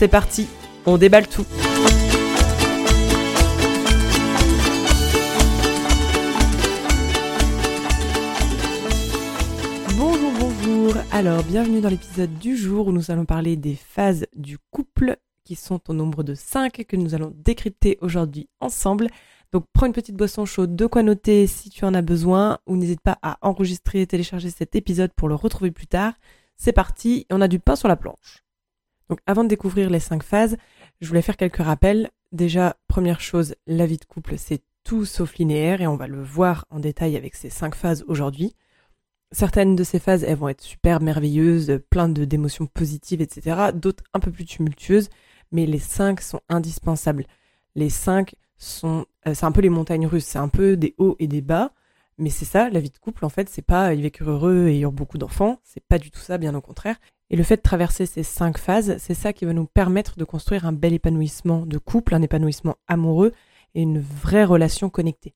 C'est parti, on déballe tout. Bonjour, bonjour. Alors, bienvenue dans l'épisode du jour où nous allons parler des phases du couple qui sont au nombre de 5 que nous allons décrypter aujourd'hui ensemble. Donc prends une petite boisson chaude, de quoi noter si tu en as besoin, ou n'hésite pas à enregistrer et télécharger cet épisode pour le retrouver plus tard. C'est parti, on a du pain sur la planche. Donc avant de découvrir les cinq phases, je voulais faire quelques rappels. Déjà, première chose, la vie de couple, c'est tout sauf linéaire et on va le voir en détail avec ces cinq phases aujourd'hui. Certaines de ces phases, elles vont être super merveilleuses, plein d'émotions positives, etc. D'autres un peu plus tumultueuses, mais les cinq sont indispensables. Les cinq sont, euh, c'est un peu les montagnes russes, c'est un peu des hauts et des bas, mais c'est ça, la vie de couple, en fait, c'est pas ils vécurent heureux et eurent beaucoup d'enfants, c'est pas du tout ça, bien au contraire. Et le fait de traverser ces cinq phases, c'est ça qui va nous permettre de construire un bel épanouissement de couple, un épanouissement amoureux et une vraie relation connectée.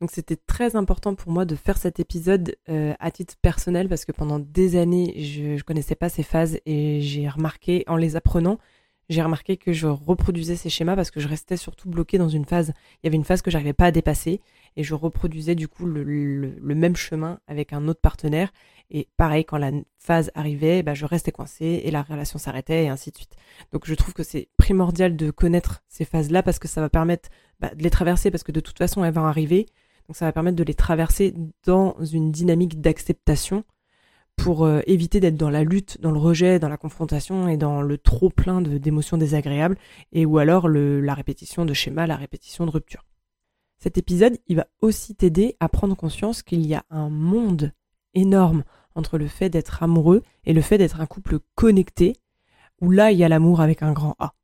Donc c'était très important pour moi de faire cet épisode euh, à titre personnel parce que pendant des années je, ne connaissais pas ces phases et j'ai remarqué en les apprenant j'ai remarqué que je reproduisais ces schémas parce que je restais surtout bloquée dans une phase. Il y avait une phase que j'arrivais pas à dépasser et je reproduisais du coup le, même chemin avec un autre partenaire. Et pareil, quand la phase arrivait, bah, je restais coincée et la relation s'arrêtait et ainsi de suite. Donc je trouve que c'est primordial de connaître ces phases-là parce que ça va permettre bah, de les traverser parce que de toute façon elles vont arriver. Donc ça va permettre de les traverser dans une dynamique d'acceptation pour euh, éviter d'être dans la lutte, dans le rejet, dans la confrontation et dans le trop plein d'émotions désagréables, et ou alors la répétition de schémas, la répétition de rupture. Cet épisode, il va aussi t'aider à prendre conscience qu'il y a un monde énorme entre le fait d'être amoureux et le fait d'être un couple connecté, où là, il y a l'amour avec un grand A.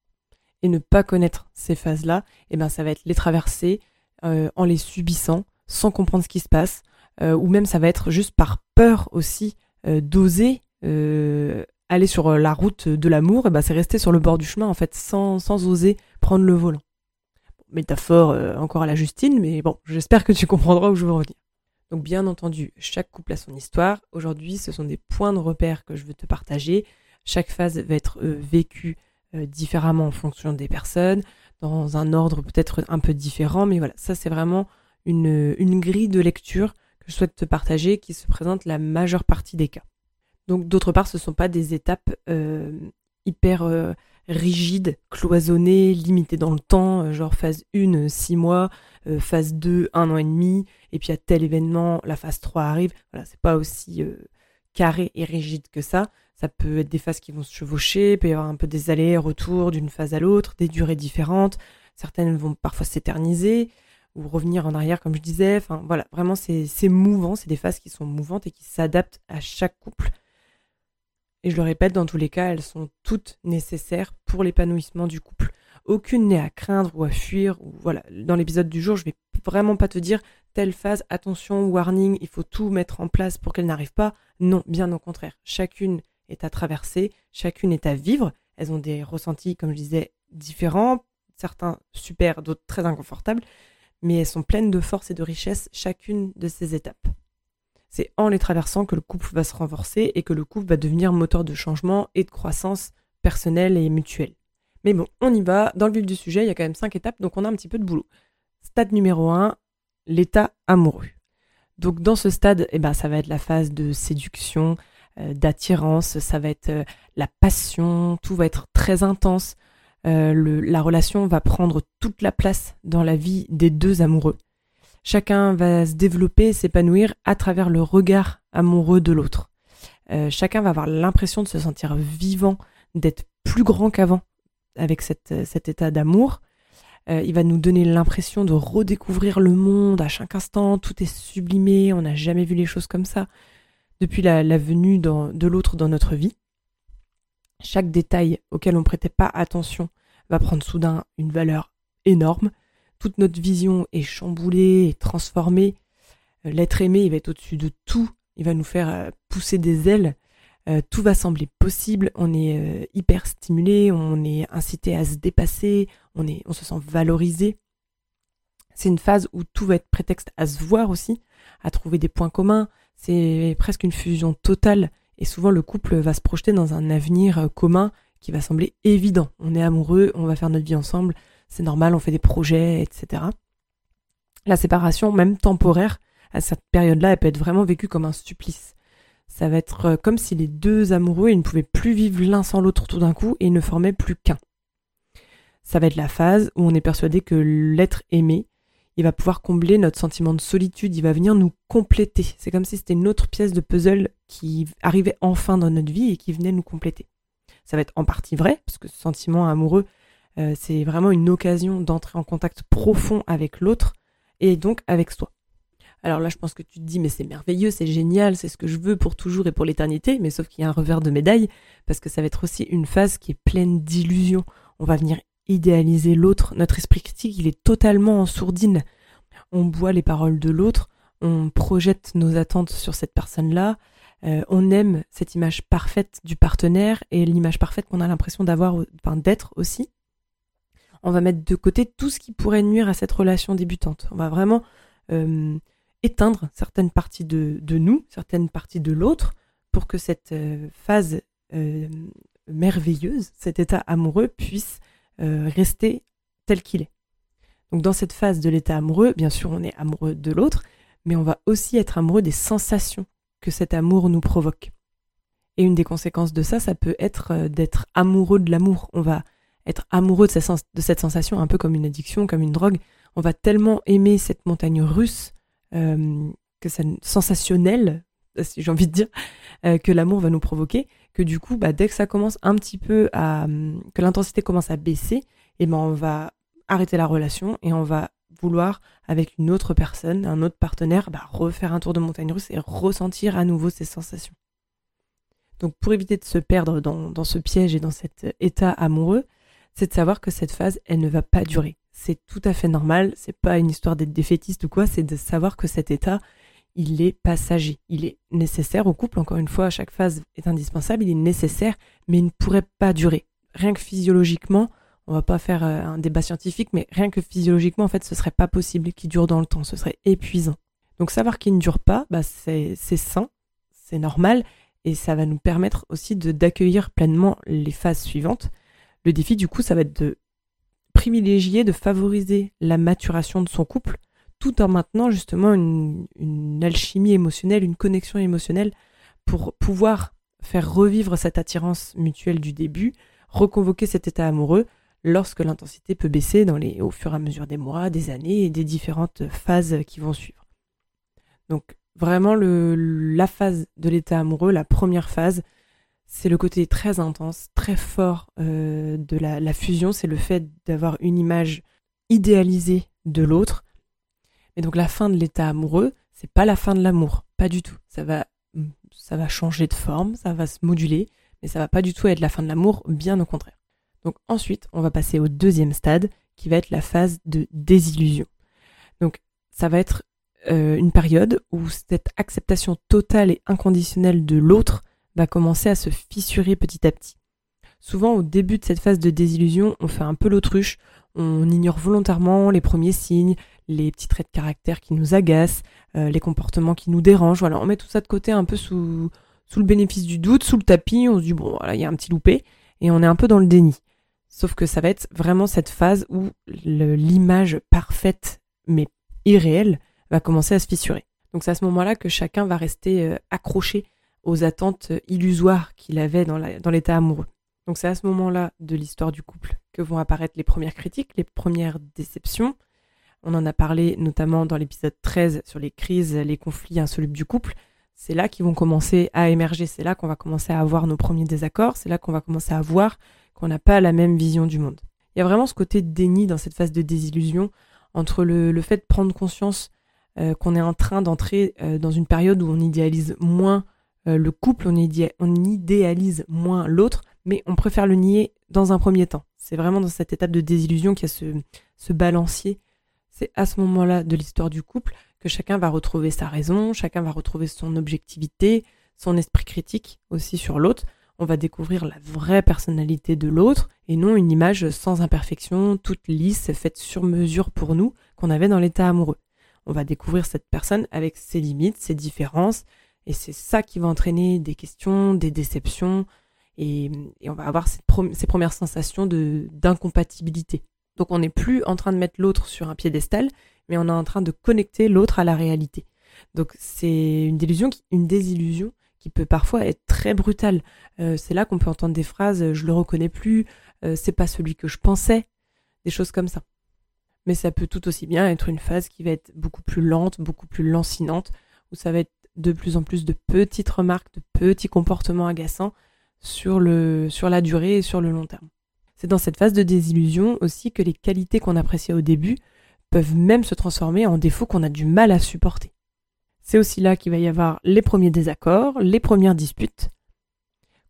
Et ne pas connaître ces phases-là, eh ben, ça va être les traverser euh, en les subissant, sans comprendre ce qui se passe, euh, ou même ça va être juste par peur aussi d'oser euh, aller sur la route de l'amour, et ben c'est rester sur le bord du chemin en fait, sans, oser prendre le volant. Métaphore euh, encore à la Justine, mais bon, j'espère que tu comprendras où je veux revenir. Donc bien entendu, chaque couple a son histoire. Aujourd'hui, ce sont des points de repère que je veux te partager. Chaque phase va être vécue différemment en fonction des personnes, dans un ordre peut-être un peu différent, mais voilà, ça c'est vraiment une grille de lecture je souhaite te partager qui se présente la majeure partie des cas. Donc d'autre part, ce ne sont pas des étapes euh, hyper euh, rigides, cloisonnées, limitées dans le temps, euh, genre phase 1, 6 mois, phase 2, 1 an et demi, et puis à tel événement, la phase 3 arrive. Voilà, c'est pas aussi carré et rigide que ça. Ça peut être des phases qui vont se chevaucher, il peut y avoir un peu des allers-retours d'une phase à l'autre, des durées différentes. Certaines vont parfois s'éterniser ou revenir en arrière, comme je disais. Voilà, vraiment, c'est mouvant. C'est des phases qui sont mouvantes et qui s'adaptent à chaque couple. Et je le répète, dans tous les cas, elles sont toutes nécessaires pour l'épanouissement du couple. Aucune n'est à craindre ou à fuir. Voilà, dans l'épisode du jour, je vais vraiment pas te dire telle phase, attention, warning, il faut tout mettre en place pour qu'elle n'arrive pas. Non, bien au contraire. Chacune est à traverser, chacune est à vivre. Elles ont des ressentis, comme je disais, différents, certains super, d'autres très inconfortables mais elles sont pleines de force et de richesse chacune de ces étapes. C'est en les traversant que le couple va se renforcer et que le couple va devenir moteur de changement et de croissance personnelle et mutuelle. Mais bon, on y va. Dans le vif du sujet, il y a quand même cinq étapes, donc on a un petit peu de boulot. Stade numéro 1, l'état amoureux. Donc dans ce stade, eh ben, ça va être la phase de séduction, euh, d'attirance, ça va être euh, la passion, tout va être très intense. Euh, la relation va prendre toute la place dans la vie des deux amoureux. Chacun va se développer, s'épanouir à travers le regard amoureux de l'autre. Euh, chacun va avoir l'impression de se sentir vivant, d'être plus grand qu'avant avec cet état d'amour. Euh, il va nous donner l'impression de redécouvrir le monde à chaque instant, tout est sublimé, on n'a jamais vu les choses comme ça depuis la, venue de l'autre dans notre vie. Chaque détail auquel on prêtait pas attention va prendre soudain une valeur énorme. Toute notre vision est chamboulée et transformée. Euh, l'être aimé, il va être au-dessus de tout. Il va nous faire euh, pousser des ailes. Euh, tout va sembler possible. On est hyper stimulé. On est incité à se dépasser. On, est, on se sent valorisé. C'est une phase où tout va être prétexte à se voir aussi, à trouver des points communs. C'est presque une fusion totale. Et souvent, le couple va se projeter dans un avenir commun qui va sembler évident. On est amoureux, on va faire notre vie ensemble, c'est normal, on fait des projets, etc. La séparation, même temporaire, à cette période-là, elle peut être vraiment vécue comme un supplice. Ça va être euh, comme si les deux amoureux, ils ne pouvaient plus vivre l'un sans l'autre tout d'un coup et ils ne formaient plus qu'un. Ça va être la phase où on est persuadé que l'être aimé, il va pouvoir combler notre sentiment de solitude, il va venir nous compléter. C'est comme si c'était une autre pièce de puzzle qui arrivait enfin dans notre vie et qui venait nous compléter. Ça va être en partie vrai, parce que ce sentiment amoureux, euh, c'est vraiment une occasion d'entrer en contact profond avec l'autre et donc avec soi. Alors là, je pense que tu te dis, mais c'est merveilleux, c'est génial, c'est ce que je veux pour toujours et pour l'éternité, mais sauf qu'il y a un revers de médaille, parce que ça va être aussi une phase qui est pleine d'illusions. On va venir idéaliser l'autre. Notre esprit critique, il est totalement en sourdine. On boit les paroles de l'autre, on projette nos attentes sur cette personne-là, euh, on aime cette image parfaite du partenaire et l'image parfaite qu'on a l'impression d'avoir, d'être aussi. On va mettre de côté tout ce qui pourrait nuire à cette relation débutante. On va vraiment euh, éteindre certaines parties de, nous, certaines parties de l'autre, pour que cette euh, phase merveilleuse, cet état amoureux puisse rester tel qu'il est. Donc dans cette phase de l'état amoureux, bien sûr on est amoureux de l'autre, mais on va aussi être amoureux des sensations que cet amour nous provoque. Et une des conséquences de ça, ça peut être euh, d'être amoureux de l'amour. On va être amoureux de, cette sensation, un peu comme une addiction, comme une drogue. On va tellement aimer cette montagne russe, euh, que c'est sensationnel, si j'ai envie de dire, euh, que l'amour va nous provoquer, que du coup, bah, dès que ça commence un petit peu à, que l'intensité commence à baisser, et eh ben on va arrêter la relation et on va vouloir, avec une autre personne, un autre partenaire, bah, refaire un tour de montagne russe et ressentir à nouveau ces sensations. Donc pour éviter de se perdre dans, ce piège et dans cet état amoureux, c'est de savoir que cette phase, elle ne va pas durer. C'est tout à fait normal, c'est pas une histoire d'être défaitiste ou quoi, c'est de savoir que cet état, il est passager, il est nécessaire au couple, encore une fois, chaque phase est indispensable, il est nécessaire, mais il ne pourrait pas durer. Rien que physiologiquement, on va pas faire euh, un débat scientifique, mais rien que physiologiquement, en fait, ce serait pas possible qu'il dure dans le temps, ce serait épuisant. Donc savoir qu'il ne dure pas, bah, c'est sain, c'est normal, et ça va nous permettre aussi d'accueillir pleinement les phases suivantes. Le défi, du coup, ça va être de privilégier, de favoriser la maturation de son couple, tout en maintenant justement une, alchimie émotionnelle, une connexion émotionnelle, pour pouvoir faire revivre cette attirance mutuelle du début, reconvoquer cet état amoureux, lorsque l'intensité peut baisser dans les, au fur et à mesure des mois, des années et des différentes phases qui vont suivre. Donc vraiment le, la phase de l'état amoureux, la première phase, c'est le côté très intense, très fort euh, de la fusion, c'est le fait d'avoir une image idéalisée de l'autre. Mais donc la fin de l'état amoureux, c'est pas la fin de l'amour, pas du tout. Ça va, ça va changer de forme, ça va se moduler, mais ça va pas du tout être la fin de l'amour, bien au contraire. Donc ensuite, on va passer au deuxième stade, qui va être la phase de désillusion. Donc ça va être euh, une période où cette acceptation totale et inconditionnelle de l'autre va commencer à se fissurer petit à petit. Souvent, au début de cette phase de désillusion, on fait un peu l'autruche, on ignore volontairement les premiers signes, les petits traits de caractère qui nous agacent, euh, les comportements qui nous dérangent. Voilà, on met tout ça de côté un peu sous, sous le bénéfice du doute, sous le tapis, on se dit bon voilà, il y a un petit loupé, et on est un peu dans le déni. Sauf que ça va être vraiment cette phase où l'image parfaite mais irréelle va commencer à se fissurer. Donc c'est à ce moment-là que chacun va rester euh, accroché aux attentes illusoires qu'il avait dans l'état amoureux. Donc c'est à ce moment-là de l'histoire du couple que vont apparaître les premières critiques, les premières déceptions. On en a parlé notamment dans l'épisode 13 sur les crises, les conflits insolubles du couple. C'est là qu'ils vont commencer à émerger, c'est là qu'on va commencer à avoir nos premiers désaccords, c'est là qu'on va commencer à voir qu'on n'a pas la même vision du monde. Il y a vraiment ce côté de déni dans cette phase de désillusion entre le, fait de prendre conscience euh, qu'on est en train d'entrer euh, dans une période où on idéalise moins euh, le couple, on, on idéalise moins l'autre, mais on préfère le nier dans un premier temps. C'est vraiment dans cette étape de désillusion qu'il y a ce, balancier. C'est à ce moment-là de l'histoire du couple que chacun va retrouver sa raison, chacun va retrouver son objectivité, son esprit critique aussi sur l'autre. On va découvrir la vraie personnalité de l'autre et non une image sans imperfection, toute lisse, faite sur mesure pour nous qu'on avait dans l'état amoureux. On va découvrir cette personne avec ses limites, ses différences, et c'est ça qui va entraîner des questions, des déceptions, et, on va avoir ces, premières sensations d'incompatibilité. Donc on n'est plus en train de mettre l'autre sur un piédestal, mais on est en train de connecter l'autre à la réalité. Donc c'est une désillusion, une désillusion qui peut parfois être très brutale. Euh, c'est là qu'on peut entendre des phrases "je le reconnais plus", euh, "c'est pas celui que je pensais", des choses comme ça. Mais ça peut tout aussi bien être une phase qui va être beaucoup plus lente, beaucoup plus lancinante, où ça va être de plus en plus de petites remarques, de petits comportements agaçants sur le sur la durée et sur le long terme. C'est dans cette phase de désillusion aussi que les qualités qu'on appréciait au début peuvent même se transformer en défauts qu'on a du mal à supporter. C'est aussi là qu'il va y avoir les premiers désaccords, les premières disputes.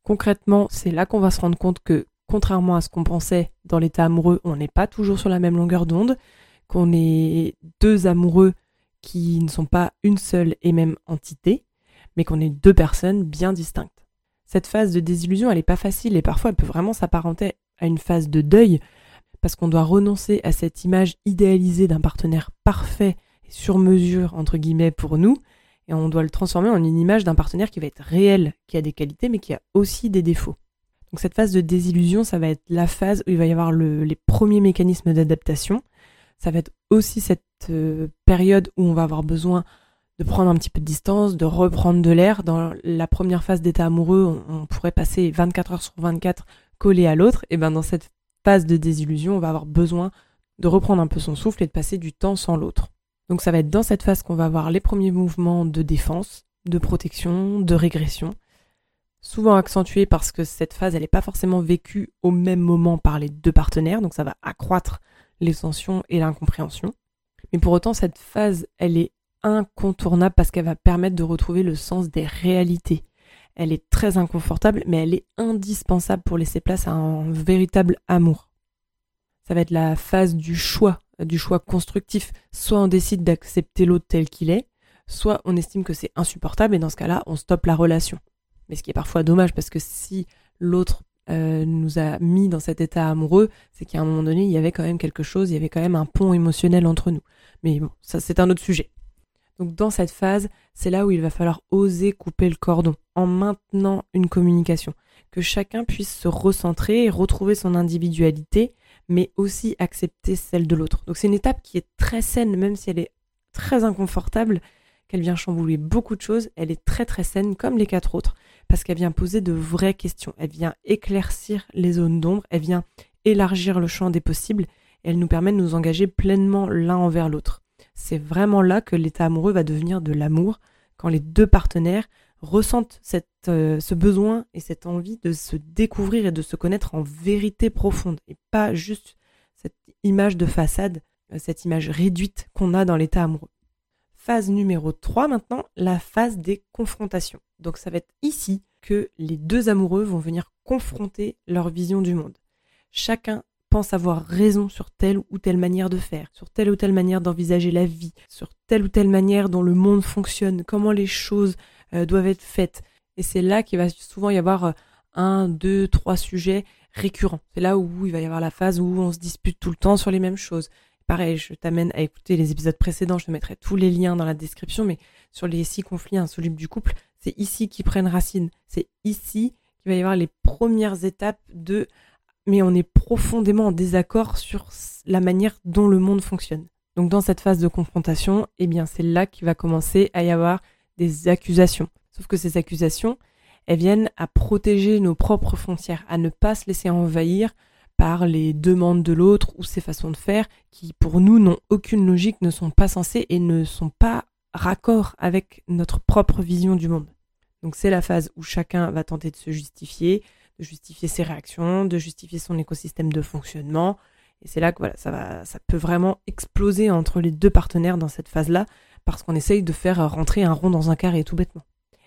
Concrètement, c'est là qu'on va se rendre compte que, contrairement à ce qu'on pensait dans l'état amoureux, on n'est pas toujours sur la même longueur d'onde, qu'on est deux amoureux qui ne sont pas une seule et même entité, mais qu'on est deux personnes bien distinctes. Cette phase de désillusion, elle n'est pas facile et parfois elle peut vraiment s'apparenter à une phase de deuil parce qu'on doit renoncer à cette image idéalisée d'un partenaire parfait et sur mesure, entre guillemets, pour nous, et on doit le transformer en une image d'un partenaire qui va être réel, qui a des qualités, mais qui a aussi des défauts. Donc cette phase de désillusion, ça va être la phase où il va y avoir les premiers mécanismes d'adaptation. Ça va être aussi cette euh, période où on va avoir besoin de prendre un petit peu de distance, de reprendre de l'air. Dans la première phase d'état amoureux, on, pourrait passer 24 heures sur 24 collé à l'autre. Et ben dans cette phase de désillusion, on va avoir besoin de reprendre un peu son souffle et de passer du temps sans l'autre. Donc ça va être dans cette phase qu'on va avoir les premiers mouvements de défense, de protection, de régression, souvent accentués parce que cette phase, elle n'est pas forcément vécue au même moment par les deux partenaires, donc ça va accroître les tensions et l'incompréhension. Mais pour autant, cette phase, elle est incontournable parce qu'elle va permettre de retrouver le sens des réalités, elle est très inconfortable, mais elle est indispensable pour laisser place à un véritable amour. Ça va être la phase du choix, du choix constructif. Soit on décide d'accepter l'autre tel qu'il est, soit on estime que c'est insupportable et dans ce cas-là, on stoppe la relation. Mais ce qui est parfois dommage parce que si l'autre euh, nous a mis dans cet état amoureux, c'est qu'à un moment donné, il y avait quand même quelque chose, il y avait quand même un pont émotionnel entre nous. Mais bon, ça c'est un autre sujet. Donc dans cette phase, c'est là où il va falloir oser couper le cordon en maintenant une communication, que chacun puisse se recentrer et retrouver son individualité, mais aussi accepter celle de l'autre. Donc c'est une étape qui est très saine, même si elle est très inconfortable, qu'elle vient chambouler beaucoup de choses, elle est très très saine comme les quatre autres, parce qu'elle vient poser de vraies questions, elle vient éclaircir les zones d'ombre, elle vient élargir le champ des possibles, et elle nous permet de nous engager pleinement l'un envers l'autre. C'est vraiment là que l'état amoureux va devenir de l'amour, quand les deux partenaires ressentent euh, ce besoin et cette envie de se découvrir et de se connaître en vérité profonde, et pas juste cette image de façade, euh, cette image réduite qu'on a dans l'état amoureux. Phase numéro 3 maintenant, la phase des confrontations. Donc ça va être ici que les deux amoureux vont venir confronter leur vision du monde. Chacun pense avoir raison sur telle ou telle manière de faire, sur telle ou telle manière d'envisager la vie, sur telle ou telle manière dont le monde fonctionne, comment les choses euh, doivent être faites. Et c'est là qu'il va souvent y avoir euh, un, deux, trois sujets récurrents. C'est là où il va y avoir la phase où on se dispute tout le temps sur les mêmes choses. Pareil, je t'amène à écouter les épisodes précédents, je te mettrai tous les liens dans la description, mais sur les six conflits insolubles du couple, c'est ici qu'ils prennent racine. C'est ici qu'il va y avoir les premières étapes de mais on est profondément en désaccord sur la manière dont le monde fonctionne. Donc dans cette phase de confrontation, eh bien c'est là qu'il va commencer à y avoir des accusations. Sauf que ces accusations, elles viennent à protéger nos propres frontières, à ne pas se laisser envahir par les demandes de l'autre ou ses façons de faire qui pour nous n'ont aucune logique, ne sont pas censées et ne sont pas raccord avec notre propre vision du monde. Donc c'est la phase où chacun va tenter de se justifier, de justifier ses réactions, de justifier son écosystème de fonctionnement. Et c'est là que voilà, ça va, ça peut vraiment exploser entre les deux partenaires dans cette phase-là, parce qu'on essaye de faire rentrer un rond dans un carré tout bêtement.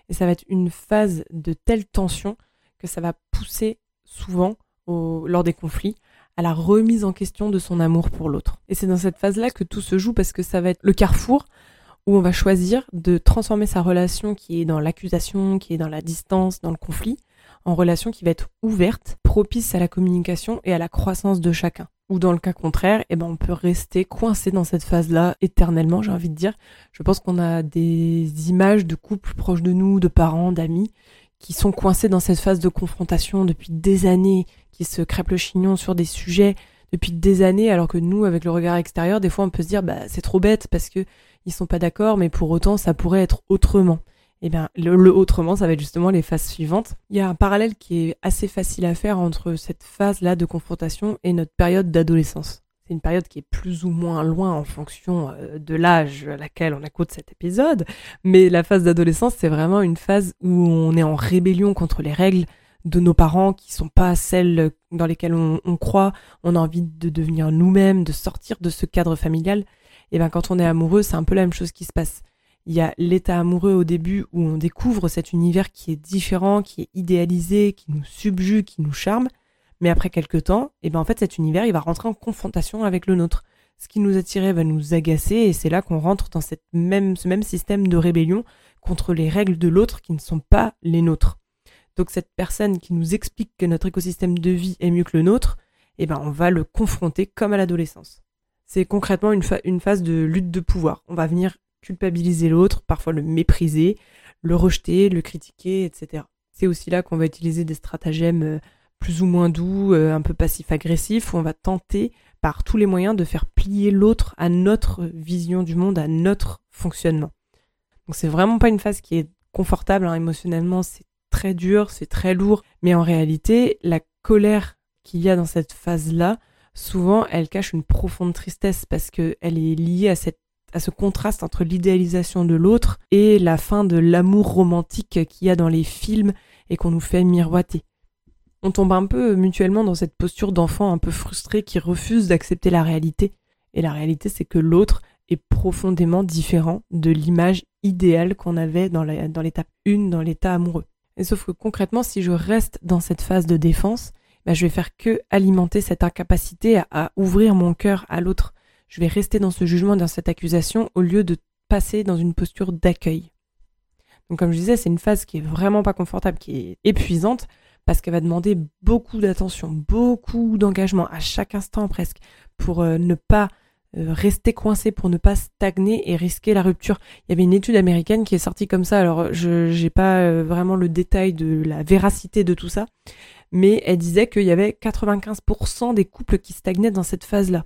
Et ça va être une phase de telle tension que ça va pousser souvent lors des conflits à la remise en question de son amour pour l'autre. Et c'est dans cette phase-là que tout se joue parce que ça va être le carrefour où on va choisir de transformer sa relation qui est dans l'accusation, qui est dans la distance, dans le conflit, en relation qui va être ouverte, propice à la communication et à la croissance de chacun. Ou dans le cas contraire, eh ben on peut rester coincé dans cette phase-là éternellement, j'ai envie de dire. Je pense qu'on a des images de couples proches de nous, de parents, d'amis, qui sont coincés dans cette phase de confrontation depuis des années, qui se crêpent le chignon sur des sujets depuis des années, alors que nous, avec le regard extérieur, des fois on peut se dire bah c'est trop bête parce que ils sont pas d'accord, mais pour autant ça pourrait être autrement. Eh bien, le, autrement, ça va être justement les phases suivantes. Il y a un parallèle qui est assez facile à faire entre cette phase-là de confrontation et notre période d'adolescence. C'est une période qui est plus ou moins loin en fonction euh, de l'âge à laquelle on écoute cet épisode, mais la phase d'adolescence, c'est vraiment une phase où on est en rébellion contre les règles de nos parents qui sont pas celles dans lesquelles on, on croit. On a envie de devenir nous-mêmes, de sortir de ce cadre familial. Et ben quand on est amoureux, c'est un peu la même chose qui se passe. Il y a l'état amoureux au début où on découvre cet univers qui est différent, qui est idéalisé, qui nous subjugue, qui nous charme. Mais après quelques temps, et eh ben en fait cet univers il va rentrer en confrontation avec le nôtre. Ce qui nous attirait va nous agacer et c'est là qu'on rentre dans cette même, ce même système de rébellion contre les règles de l'autre qui ne sont pas les nôtres. Donc cette personne qui nous explique que notre écosystème de vie est mieux que le nôtre, eh ben on va le confronter comme à l'adolescence. C'est concrètement une, une phase de lutte de pouvoir. On va venir culpabiliser l'autre, parfois le mépriser, le rejeter, le critiquer, etc. C'est aussi là qu'on va utiliser des stratagèmes euh, plus ou moins doux, euh, un peu passif-agressif, où on va tenter par tous les moyens de faire plier l'autre à notre vision du monde, à notre fonctionnement. Donc c'est vraiment pas une phase qui est confortable hein, émotionnellement, c'est très dur, c'est très lourd, mais en réalité, la colère qu'il y a dans cette phase-là, souvent elle cache une profonde tristesse parce qu'elle est liée à cette à ce contraste entre l'idéalisation de l'autre et la fin de l'amour romantique qu'il y a dans les films et qu'on nous fait miroiter. On tombe un peu mutuellement dans cette posture d'enfant un peu frustré qui refuse d'accepter la réalité. Et la réalité, c'est que l'autre est profondément différent de l'image idéale qu'on avait dans l'étape 1, dans l'état amoureux. Et sauf que concrètement, si je reste dans cette phase de défense, bah, je vais faire que alimenter cette incapacité à ouvrir mon cœur à l'autre je vais rester dans ce jugement, dans cette accusation, au lieu de passer dans une posture d'accueil. Donc comme je disais, c'est une phase qui est vraiment pas confortable, qui est épuisante, parce qu'elle va demander beaucoup d'attention, beaucoup d'engagement à chaque instant presque, pour euh, ne pas euh, rester coincé, pour ne pas stagner et risquer la rupture. Il y avait une étude américaine qui est sortie comme ça, alors je n'ai pas euh, vraiment le détail de la véracité de tout ça, mais elle disait qu'il y avait 95% des couples qui stagnaient dans cette phase-là.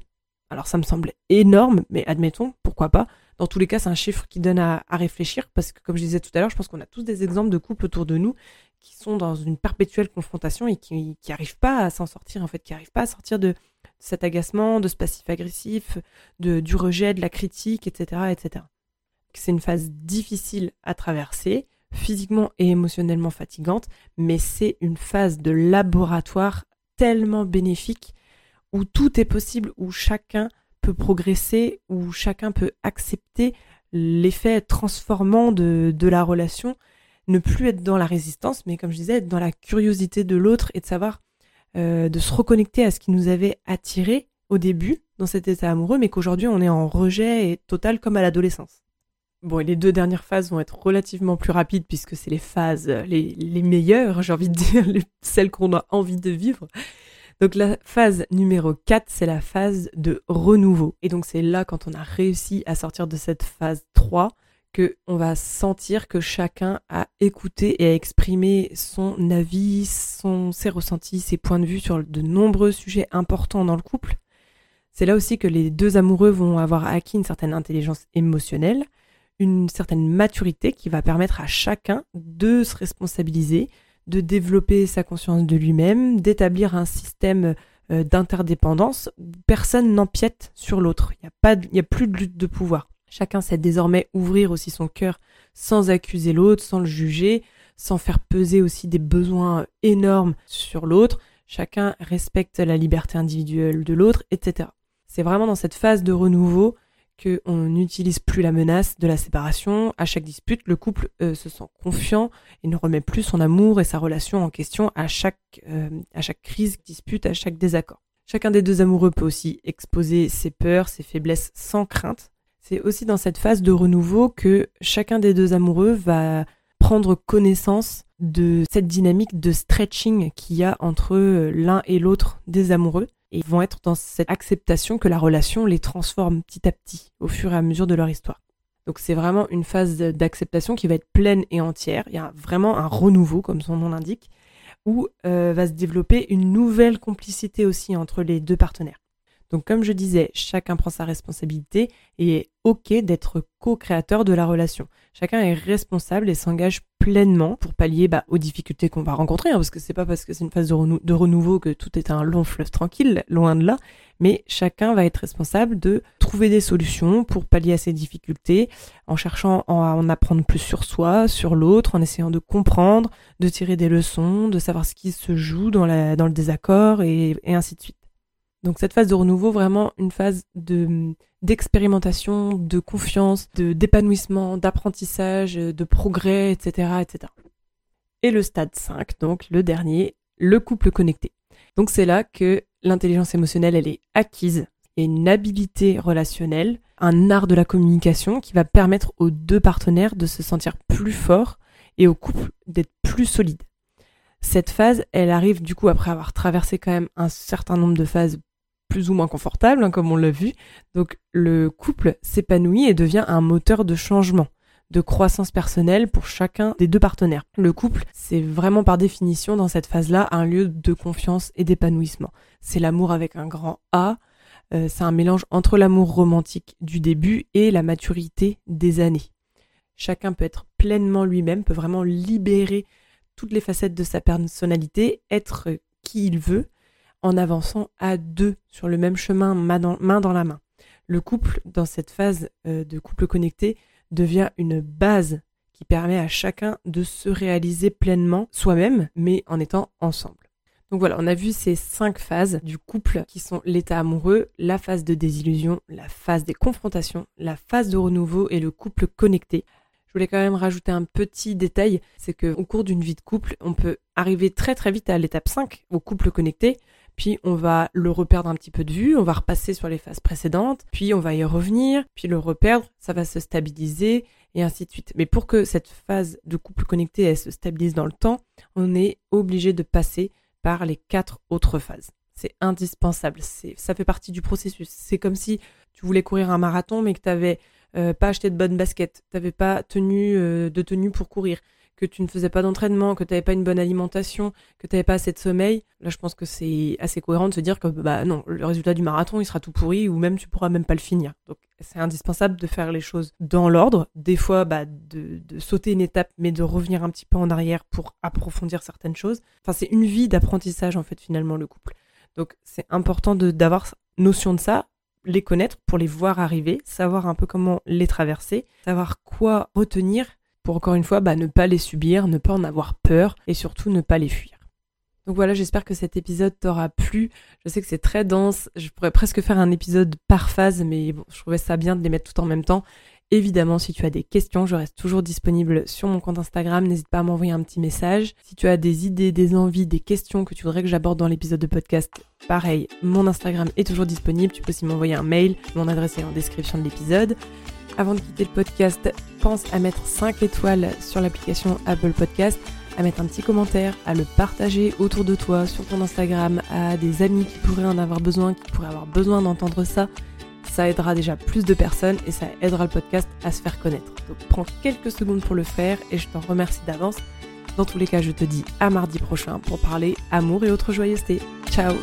Alors ça me semble énorme, mais admettons, pourquoi pas. Dans tous les cas, c'est un chiffre qui donne à, réfléchir parce que, comme je disais tout à l'heure, je pense qu'on a tous des exemples de couples autour de nous qui sont dans une perpétuelle confrontation et qui n'arrivent pas à s'en sortir, en fait, qui n'arrivent pas à sortir de, cet agacement, de ce passif agressif, de, du rejet, de la critique, etc., etc. C'est une phase difficile à traverser, physiquement et émotionnellement fatigante, mais c'est une phase de laboratoire tellement bénéfique où tout est possible, où chacun peut progresser, où chacun peut accepter l'effet transformant de, la relation, ne plus être dans la résistance, mais comme je disais, être dans la curiosité de l'autre et de savoir, euh, de se reconnecter à ce qui nous avait attiré au début dans cet état amoureux, mais qu'aujourd'hui on est en rejet et total comme à l'adolescence. Bon, et les deux dernières phases vont être relativement plus rapides puisque c'est les phases les meilleures, j'ai envie de dire, celles qu'on a envie de vivre. Donc la phase numéro 4, c'est la phase de renouveau. Et donc c'est là quand on a réussi à sortir de cette phase 3 que on va sentir que chacun a écouté et a exprimé son avis, son, ses ressentis, ses points de vue sur de nombreux sujets importants dans le couple. C'est là aussi que les deux amoureux vont avoir acquis une certaine intelligence émotionnelle, une certaine maturité qui va permettre à chacun de se responsabiliser, de développer sa conscience de lui-même, d'établir un système euh, d'interdépendance où personne n'empiète sur l'autre. Il n'y a, a plus de lutte de pouvoir. Chacun sait désormais ouvrir aussi son cœur sans accuser l'autre, sans le juger, sans faire peser aussi des besoins énormes sur l'autre. Chacun respecte la liberté individuelle de l'autre, etc. C'est vraiment dans cette phase de renouveau qu'on n'utilise plus la menace de la séparation. À chaque dispute, le couple euh, se sent confiant et ne remet plus son amour et sa relation en question à chaque, euh, à chaque crise, dispute, à chaque désaccord. Chacun des deux amoureux peut aussi exposer ses peurs, ses faiblesses sans crainte. C'est aussi dans cette phase de renouveau que chacun des deux amoureux va prendre connaissance de cette dynamique de stretching qu'il y a entre l'un et l'autre des amoureux et vont être dans cette acceptation que la relation les transforme petit à petit au fur et à mesure de leur histoire. Donc c'est vraiment une phase d'acceptation qui va être pleine et entière. Il y a vraiment un renouveau, comme son nom l'indique, où euh, va se développer une nouvelle complicité aussi entre les deux partenaires. Donc comme je disais, chacun prend sa responsabilité et est OK d'être co-créateur de la relation. Chacun est responsable et s'engage pleinement pour pallier bah, aux difficultés qu'on va rencontrer, hein, parce que c'est pas parce que c'est une phase de, renouveau que tout est un long fleuve tranquille, loin de là, mais chacun va être responsable de trouver des solutions pour pallier à ces difficultés, en cherchant à en apprendre plus sur soi, sur l'autre, en essayant de comprendre, de tirer des leçons, de savoir ce qui se joue dans, le désaccord et ainsi de suite. Donc cette phase de renouveau, vraiment une phase de d'expérimentation, de confiance, de d'épanouissement, d'apprentissage, de progrès, etc., etc. Et le stade 5, donc le dernier, le couple connecté. Donc c'est là que l'intelligence émotionnelle, elle est acquise. et une habilité relationnelle, un art de la communication qui va permettre aux deux partenaires de se sentir plus forts et au couple d'être plus solide. Cette phase, elle arrive du coup après avoir traversé quand même un certain nombre de phases plus ou moins confortable, hein, comme on l'a vu. Donc le couple s'épanouit et devient un moteur de changement, de croissance personnelle pour chacun des deux partenaires. Le couple, c'est vraiment par définition dans cette phase-là un lieu de confiance et d'épanouissement. C'est l'amour avec un grand A. Euh, c'est un mélange entre l'amour romantique du début et la maturité des années. Chacun peut être pleinement lui-même, peut vraiment libérer toutes les facettes de sa personnalité, être qui il veut, en avançant à deux sur le même chemin, main dans, la main. Le couple, dans cette phase euh, de couple connecté, devient une base qui permet à chacun de se réaliser pleinement soi-même, mais en étant ensemble. Donc voilà, on a vu ces cinq phases du couple qui sont l'état amoureux, la phase de désillusion, la phase des confrontations, la phase de renouveau et le couple connecté. Je voulais quand même rajouter un petit détail, c'est qu'au cours d'une vie de couple, on peut arriver très très vite à l'étape 5, au couple connecté, puis on va le reperdre un petit peu de vue, on va repasser sur les phases précédentes, puis on va y revenir, puis le reperdre, ça va se stabiliser et ainsi de suite. Mais pour que cette phase de couple connecté se stabilise dans le temps, on est obligé de passer par les quatre autres phases. C'est indispensable, ça fait partie du processus. C'est comme si tu voulais courir un marathon mais que tu n'avais euh, pas acheté de bonnes baskets, tu n'avais pas euh, de tenue pour courir que tu ne faisais pas d'entraînement, que tu n'avais pas une bonne alimentation, que tu n'avais pas assez de sommeil, là je pense que c'est assez cohérent de se dire que bah non, le résultat du marathon il sera tout pourri ou même tu pourras même pas le finir. Donc c'est indispensable de faire les choses dans l'ordre, des fois bah, de, de, sauter une étape mais de revenir un petit peu en arrière pour approfondir certaines choses. Enfin c'est une vie d'apprentissage en fait finalement le couple. Donc c'est important d'avoir notion de ça, les connaître pour les voir arriver, savoir un peu comment les traverser, savoir quoi retenir pour encore une fois bah, ne pas les subir, ne pas en avoir peur et surtout ne pas les fuir. Donc voilà, j'espère que cet épisode t'aura plu. Je sais que c'est très dense, je pourrais presque faire un épisode par phase, mais je trouvais ça bien de les mettre tout en même temps. Évidemment, si tu as des questions, je reste toujours disponible sur mon compte Instagram. N'hésite pas à m'envoyer un petit message. Si tu as des idées, des envies, des questions que tu voudrais que j'aborde dans l'épisode de podcast, pareil, mon Instagram est toujours disponible. Tu peux aussi m'envoyer un mail. Mon adresse est en description de l'épisode. Avant de quitter le podcast, pense à mettre 5 étoiles sur l'application Apple Podcast, à mettre un petit commentaire, à le partager autour de toi sur ton Instagram, à des amis qui pourraient en avoir besoin, qui pourraient avoir besoin d'entendre ça. Ça aidera déjà plus de personnes et ça aidera le podcast à se faire connaître. Donc prends quelques secondes pour le faire et je t'en remercie d'avance. Dans tous les cas, je te dis à mardi prochain pour parler amour et autres joyeusetés. Ciao